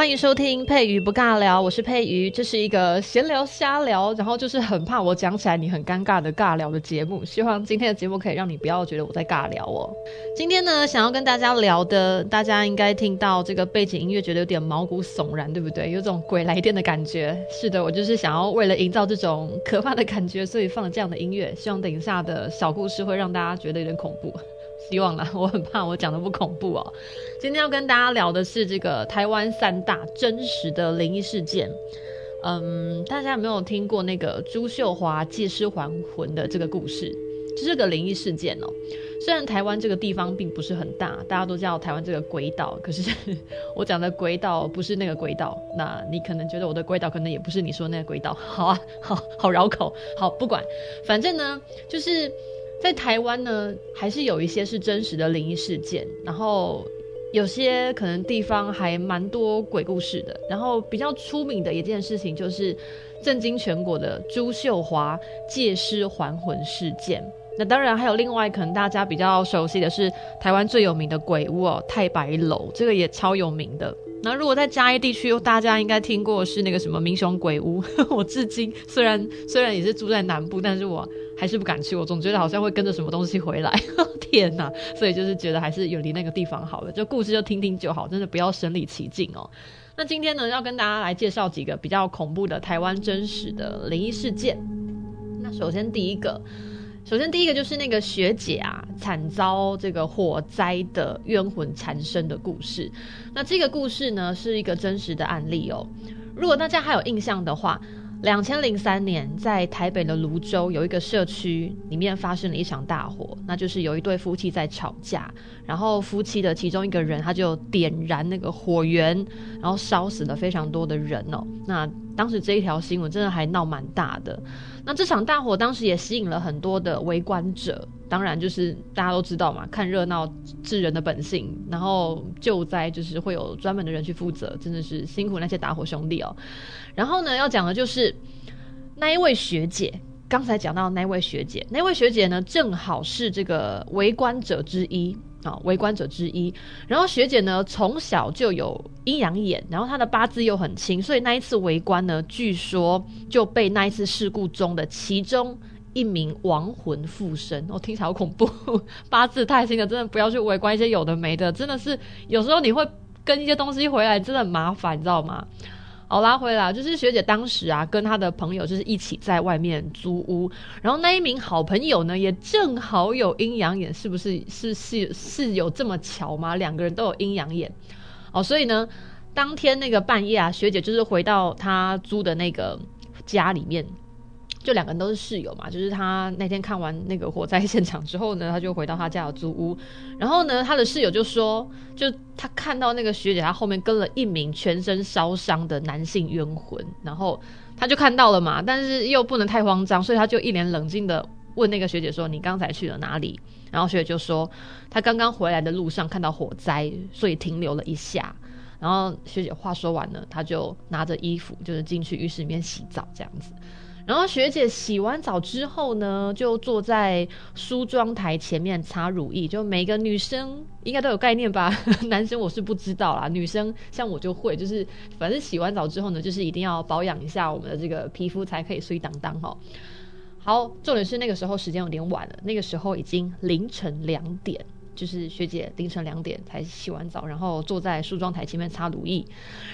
欢迎收听佩瑜不尬聊，我是佩瑜，这是一个闲聊瞎聊，然后就是很怕我讲起来你很尴尬的尬聊的节目。希望今天的节目可以让你不要觉得我在尬聊哦。今天呢，想要跟大家聊的，大家应该听到这个背景音乐，觉得有点毛骨悚然，对不对？有种鬼来电的感觉。是的，我就是想要为了营造这种可怕的感觉，所以放了这样的音乐。希望等一下的小故事会让大家觉得有点恐怖。希望啦，我很怕我讲的不恐怖哦。今天要跟大家聊的是这个台湾三大真实的灵异事件。嗯，大家有没有听过那个朱秀华借尸还魂的这个故事？这是个灵异事件哦。虽然台湾这个地方并不是很大，大家都叫台湾这个鬼岛，可是 我讲的鬼岛不是那个鬼岛。那你可能觉得我的鬼岛可能也不是你说那个鬼岛。好啊，好好绕口。好，不管，反正呢，就是。在台湾呢，还是有一些是真实的灵异事件，然后有些可能地方还蛮多鬼故事的。然后比较出名的一件事情就是震惊全国的朱秀华借尸还魂事件。那当然还有另外可能大家比较熟悉的是台湾最有名的鬼屋哦，太白楼，这个也超有名的。那如果在嘉义地区，大家应该听过是那个什么民雄鬼屋。我至今虽然虽然也是住在南部，但是我还是不敢去。我总觉得好像会跟着什么东西回来。天哪！所以就是觉得还是远离那个地方好了。就故事就听听就好，真的不要身临其境哦。那今天呢，要跟大家来介绍几个比较恐怖的台湾真实的灵异事件。那首先第一个。首先，第一个就是那个学姐啊，惨遭这个火灾的冤魂缠身的故事。那这个故事呢，是一个真实的案例哦。如果大家还有印象的话，两千零三年在台北的泸州有一个社区里面发生了一场大火，那就是有一对夫妻在吵架，然后夫妻的其中一个人他就点燃那个火源，然后烧死了非常多的人哦。那当时这一条新闻真的还闹蛮大的。那这场大火当时也吸引了很多的围观者，当然就是大家都知道嘛，看热闹是人的本性。然后救灾就是会有专门的人去负责，真的是辛苦那些打火兄弟哦。然后呢，要讲的就是那一位学姐，刚才讲到那位学姐，那位学姐呢，正好是这个围观者之一。啊、围观者之一。然后学姐呢，从小就有阴阳眼，然后她的八字又很轻，所以那一次围观呢，据说就被那一次事故中的其中一名亡魂附身。我、听起来好恐怖，八字太轻了，真的不要去围观一些有的没的，真的是有时候你会跟一些东西回来，真的很麻烦，你知道吗？好，拉回来，就是学姐当时啊，跟她的朋友就是一起在外面租屋，然后那一名好朋友呢，也正好有阴阳眼，是不是？是是是有这么巧吗？两个人都有阴阳眼，哦，所以呢，当天那个半夜啊，学姐就是回到她租的那个家里面。就两个人都是室友嘛，就是他那天看完那个火灾现场之后呢，他就回到他家的租屋，然后呢，他的室友就说，就他看到那个学姐，她后面跟了一名全身烧伤的男性冤魂，然后他就看到了嘛，但是又不能太慌张，所以他就一脸冷静的问那个学姐说：“你刚才去了哪里？”然后学姐就说：“他刚刚回来的路上看到火灾，所以停留了一下。”然后学姐话说完了，他就拿着衣服就是进去浴室里面洗澡这样子。然后学姐洗完澡之后呢，就坐在梳妆台前面擦乳液。就每个女生应该都有概念吧？男生我是不知道啦。女生像我就会，就是反正洗完澡之后呢，就是一定要保养一下我们的这个皮肤，才可以睡当当哈。好，重点是那个时候时间有点晚了，那个时候已经凌晨两点。就是学姐凌晨两点才洗完澡，然后坐在梳妆台前面擦乳液，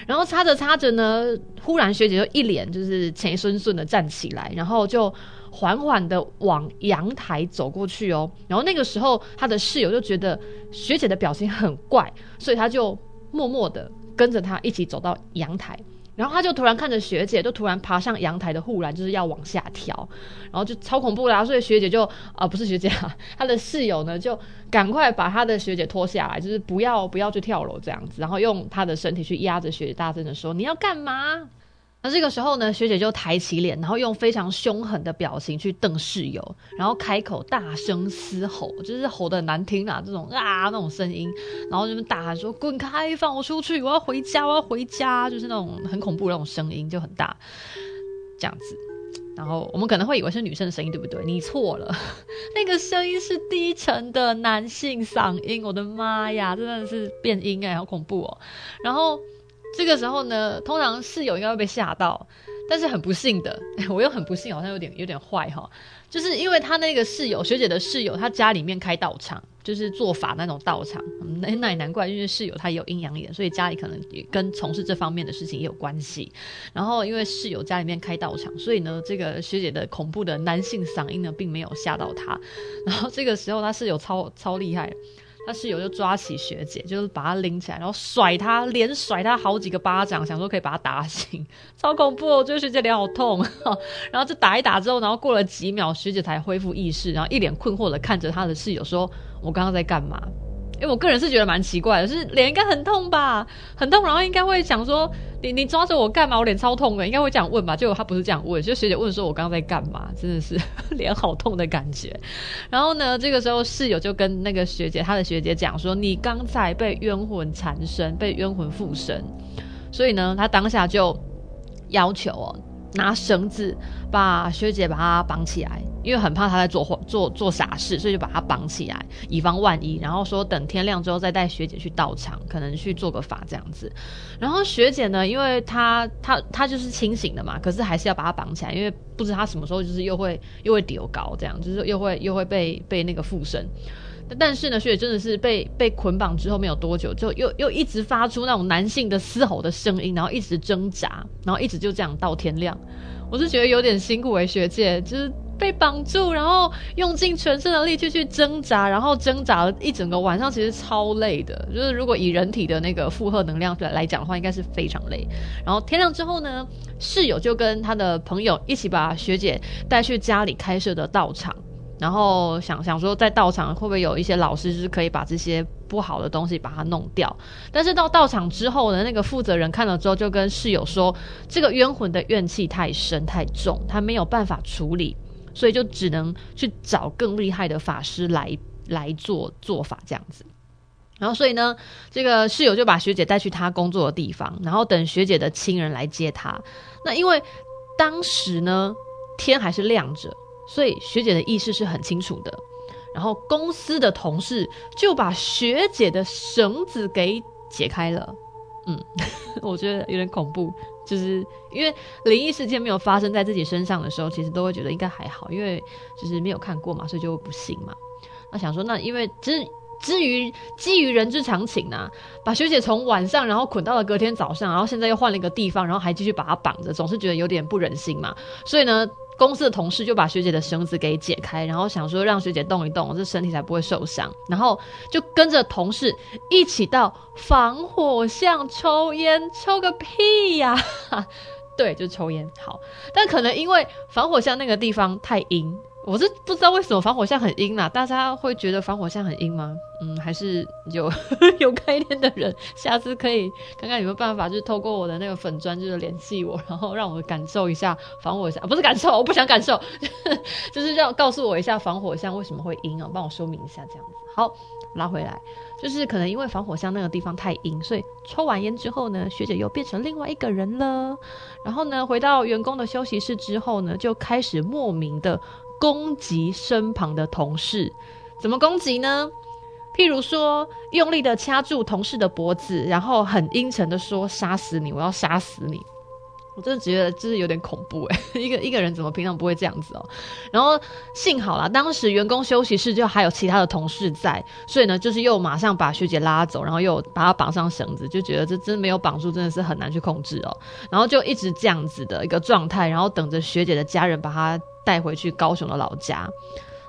然后擦着擦着呢，忽然学姐就一脸就是气顺顺的站起来，然后就缓缓的往阳台走过去哦。然后那个时候，她的室友就觉得学姐的表情很怪，所以他就默默的跟着她一起走到阳台。然后他就突然看着学姐，就突然爬上阳台的护栏，就是要往下跳，然后就超恐怖啦、所以学姐就啊、不是学姐啊，她的室友呢就赶快把她的学姐拖下来，就是不要不要去跳楼这样子，然后用她的身体去压着学姐，大声的说：“你要干嘛？”那这个时候呢，学姐就抬起脸，然后用非常凶狠的表情去瞪室友，然后开口大声嘶吼，就是吼得很难听啊，这种啊那种声音，然后就大喊说：“滚开，放我出去，我要回家，我要回家！”就是那种很恐怖的那种声音，就很大，这样子。然后我们可能会以为是女生的声音，对不对？你错了，那个声音是低沉的男性嗓音。我的妈呀，真的是变音哎，好恐怖哦！然后。这个时候呢，通常室友应该会被吓到，但是很不幸的，我又很不幸，好像有点有点坏哈，就是因为他那个室友学姐的室友，他家里面开道场，就是做法那种道场，那那也难怪，因为室友他也有阴阳眼，所以家里可能也跟从事这方面的事情也有关系。然后因为室友家里面开道场，所以呢，这个学姐的恐怖的男性嗓音呢，并没有吓到他。然后这个时候他室友超超厉害。他室友就抓起学姐，就是把她拎起来，然后甩她，连甩她好几个巴掌，想说可以把她打醒，超恐怖哦！我觉得学姐脸好痛，然后就打一打之后，然后过了几秒，学姐才恢复意识，然后一脸困惑的看着她的室友说：“我刚刚在干嘛？”因为我个人是觉得蛮奇怪的，是脸应该很痛吧，很痛，然后应该会想说，你你抓着我干嘛？我脸超痛的，应该会这样问吧？结果他不是这样问，就学姐问说，我刚刚在干嘛？真的是 脸好痛的感觉。然后呢，这个时候室友就跟那个学姐，他的学姐讲说，你刚才被冤魂缠身，被冤魂附身，所以呢，他当下就要求哦。拿绳子把学姐把她绑起来，因为很怕他在做做做傻事，所以就把他绑起来，以防万一。然后说等天亮之后再带学姐去道场，可能去做个法这样子。然后学姐呢，因为她她她就是清醒的嘛，可是还是要把她绑起来，因为不知她什么时候就是又会又会丢高这样，就是又会又会被被那个附身。但是呢，学姐真的是被被捆绑之后没有多久，就又又一直发出那种男性的嘶吼的声音，然后一直挣扎，然后一直就这样到天亮。我是觉得有点辛苦诶、学姐就是被绑住，然后用尽全身的力气去挣扎，然后挣扎了一整个晚上，其实超累的。就是如果以人体的那个负荷能量来来讲的话，应该是非常累。然后天亮之后呢，室友就跟他的朋友一起把学姐带去家里开设的道场。然后想想说，在道场会不会有一些老师，就是可以把这些不好的东西把它弄掉？但是到道场之后呢，那个负责人看了之后，就跟室友说，这个冤魂的怨气太深太重，他没有办法处理，所以就只能去找更厉害的法师来来做做法这样子。然后所以呢，这个室友就把学姐带去他工作的地方，然后等学姐的亲人来接她。那因为当时呢，天还是亮着。所以学姐的意识是很清楚的，然后公司的同事就把学姐的绳子给解开了。嗯，我觉得有点恐怖，就是因为灵异事件没有发生在自己身上的时候，其实都会觉得应该还好，因为就是没有看过嘛，所以就不信嘛。那想说，那因为之至于基于人之常情啊，把学姐从晚上然后捆到了隔天早上，然后现在又换了一个地方，然后还继续把她绑着，总是觉得有点不忍心嘛。所以呢。公司的同事就把学姐的绳子给解开，然后想说让学姐动一动，这身体才不会受伤。然后就跟着同事一起到防火巷抽烟，抽个屁呀！对，就抽烟。好，但可能因为防火巷那个地方太阴。我是不知道为什么防火巷很阴啦，大家会觉得防火巷很阴吗？嗯，还是有 有概念的人，下次可以看看有没有办法，就是透过我的那个粉砖，就是联系我，然后让我感受一下防火巷，不是感受，我不想感受，就是让告诉我一下防火巷为什么会阴啊，帮我说明一下这样子。好，拉回来，就是可能因为防火巷那个地方太阴，所以抽完烟之后呢，学姐又变成另外一个人了。然后呢，回到员工的休息室之后呢，就开始莫名的。攻击身旁的同事，怎么攻击呢？譬如说，用力的掐住同事的脖子，然后很阴沉的说：“杀死你，我要杀死你。”我真的觉得就是有点恐怖诶，一个一个人怎么平常不会这样子哦？然后幸好啦，当时员工休息室就还有其他的同事在，所以呢，就是又马上把学姐拉走，然后又把她绑上绳子，就觉得这真没有绑住，真的是很难去控制哦。然后就一直这样子的一个状态，然后等着学姐的家人把她带回去高雄的老家。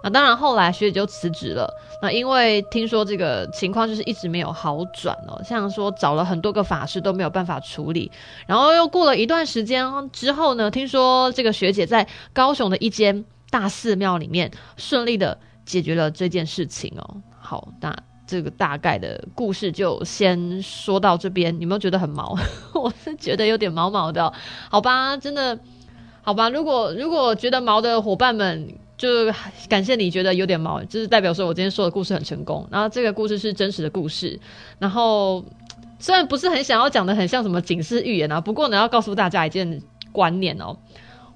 那当然，后来学姐就辞职了。那因为听说这个情况就是一直没有好转哦，像说找了很多个法师都没有办法处理。然后又过了一段时间之后呢，听说这个学姐在高雄的一间大寺庙里面顺利的解决了这件事情哦。好，那这个大概的故事就先说到这边。有没有觉得很毛？我是觉得有点毛毛的，好吧，真的，好吧。如果如果觉得毛的伙伴们，就感谢你觉得有点毛，就是代表说我今天说的故事很成功。然后这个故事是真实的故事，然后虽然不是很想要讲的很像什么警示预言啊，不过呢，要告诉大家一件观念哦。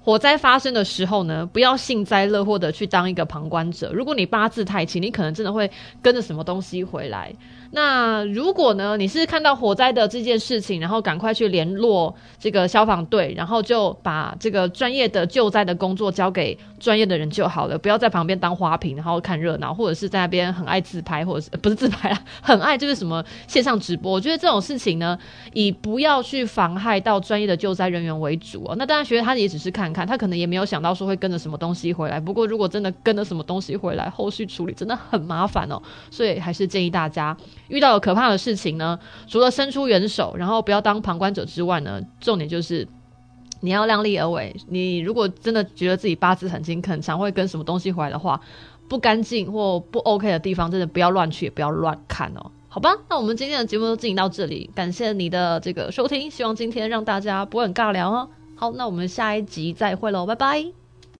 火灾发生的时候呢，不要幸灾乐祸的去当一个旁观者。如果你八字太轻，你可能真的会跟着什么东西回来。那如果呢，你是看到火灾的这件事情，然后赶快去联络这个消防队，然后就把这个专业的救灾的工作交给专业的人就好了，不要在旁边当花瓶，然后看热闹，或者是在那边很爱自拍，或者是不是自拍啊，很爱就是什么线上直播。我觉得这种事情呢，以不要去妨害到专业的救灾人员为主哦。那当然，学他也只是看看，他可能也没有想到说会跟着什么东西回来。不过，如果真的跟着什么东西回来，后续处理真的很麻烦哦。所以还是建议大家。遇到了可怕的事情呢，除了伸出援手，然后不要当旁观者之外呢，重点就是你要量力而为。你如果真的觉得自己八字很轻，很常会跟什么东西回来的话，不干净或不 OK 的地方，真的不要乱去，也不要乱看哦。好吧，那我们今天的节目就进行到这里，感谢你的这个收听，希望今天让大家不会很尬聊哦。好，那我们下一集再会喽，拜拜。